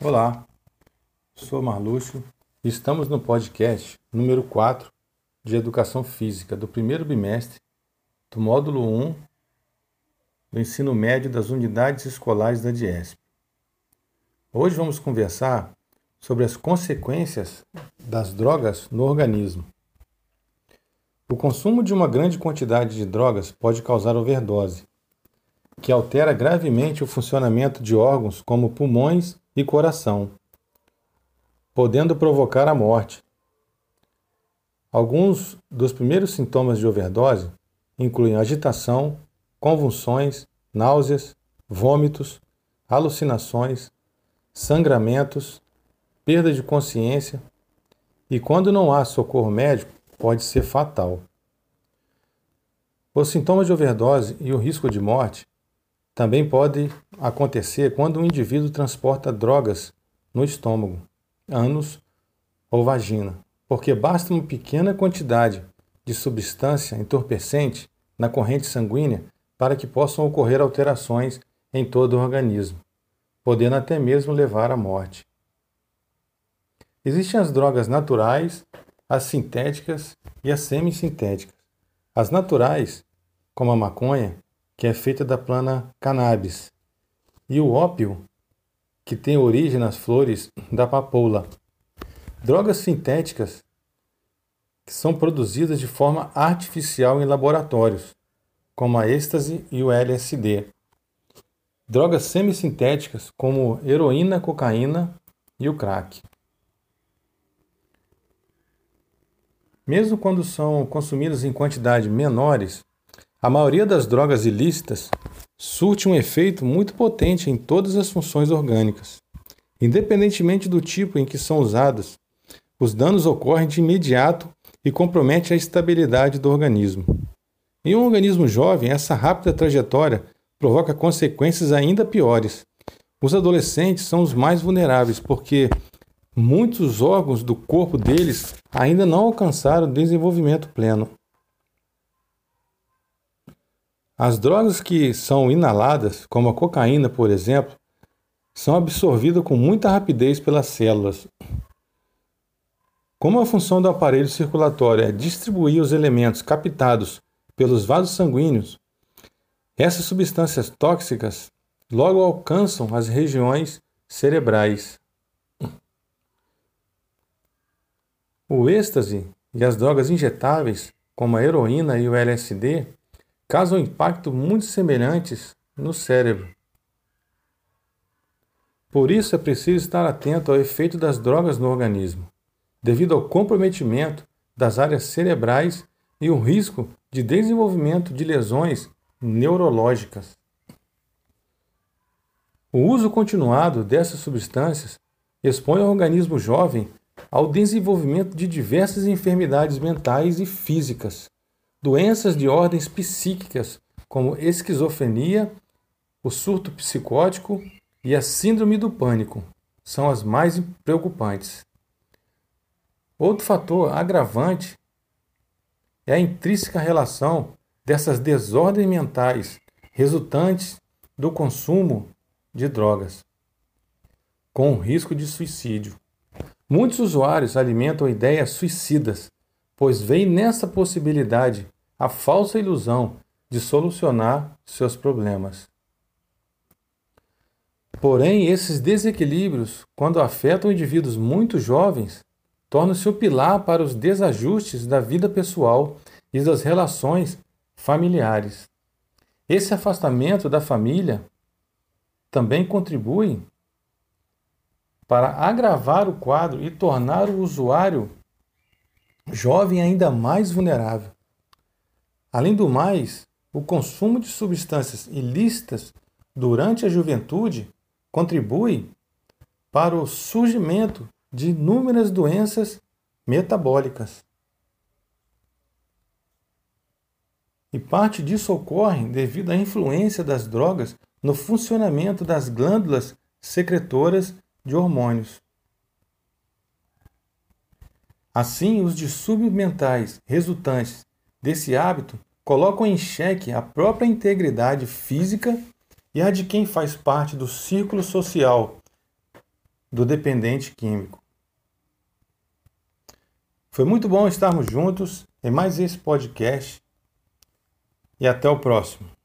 Olá, sou Marluxo e estamos no podcast número 4 de Educação Física do primeiro bimestre do módulo 1 do ensino médio das unidades escolares da DIESP. Hoje vamos conversar sobre as consequências das drogas no organismo. O consumo de uma grande quantidade de drogas pode causar overdose, que altera gravemente o funcionamento de órgãos como pulmões e coração, podendo provocar a morte. Alguns dos primeiros sintomas de overdose incluem agitação, convulsões, náuseas, vômitos, alucinações, sangramentos, perda de consciência e, quando não há socorro médico, pode ser fatal. Os sintomas de overdose e o risco de morte também pode acontecer quando o indivíduo transporta drogas no estômago, ânus ou vagina, porque basta uma pequena quantidade de substância entorpecente na corrente sanguínea para que possam ocorrer alterações em todo o organismo, podendo até mesmo levar à morte. Existem as drogas naturais, as sintéticas e as semissintéticas. As naturais, como a maconha, que é feita da planta cannabis, e o ópio, que tem origem nas flores da papoula. Drogas sintéticas que são produzidas de forma artificial em laboratórios, como a êxtase e o LSD. Drogas semissintéticas, como heroína, cocaína e o crack. Mesmo quando são consumidas em quantidades menores, a maioria das drogas ilícitas surte um efeito muito potente em todas as funções orgânicas. Independentemente do tipo em que são usadas, os danos ocorrem de imediato e comprometem a estabilidade do organismo. Em um organismo jovem, essa rápida trajetória provoca consequências ainda piores. Os adolescentes são os mais vulneráveis porque muitos órgãos do corpo deles ainda não alcançaram desenvolvimento pleno. As drogas que são inaladas, como a cocaína, por exemplo, são absorvidas com muita rapidez pelas células. Como a função do aparelho circulatório é distribuir os elementos captados pelos vasos sanguíneos, essas substâncias tóxicas logo alcançam as regiões cerebrais. O êxtase e as drogas injetáveis, como a heroína e o LSD, causam impacto muito semelhantes no cérebro. Por isso é preciso estar atento ao efeito das drogas no organismo, devido ao comprometimento das áreas cerebrais e o risco de desenvolvimento de lesões neurológicas. O uso continuado dessas substâncias expõe o organismo jovem ao desenvolvimento de diversas enfermidades mentais e físicas, Doenças de ordens psíquicas, como esquizofrenia, o surto psicótico e a síndrome do pânico, são as mais preocupantes. Outro fator agravante é a intrínseca relação dessas desordens mentais resultantes do consumo de drogas, com o risco de suicídio. Muitos usuários alimentam ideias suicidas pois veem nessa possibilidade a falsa ilusão de solucionar seus problemas. Porém, esses desequilíbrios, quando afetam indivíduos muito jovens, tornam-se o pilar para os desajustes da vida pessoal e das relações familiares. Esse afastamento da família também contribui para agravar o quadro e tornar o usuário jovem ainda mais vulnerável. Além do mais, o consumo de substâncias ilícitas durante a juventude contribui para o surgimento de inúmeras doenças metabólicas. E parte disso ocorre devido à influência das drogas no funcionamento das glândulas secretoras de hormônios. Assim, os distúrbios mentais resultantes desse hábito colocam em xeque a própria integridade física e a de quem faz parte do círculo social, do dependente químico. Foi muito bom estarmos juntos em mais esse podcast e até o próximo.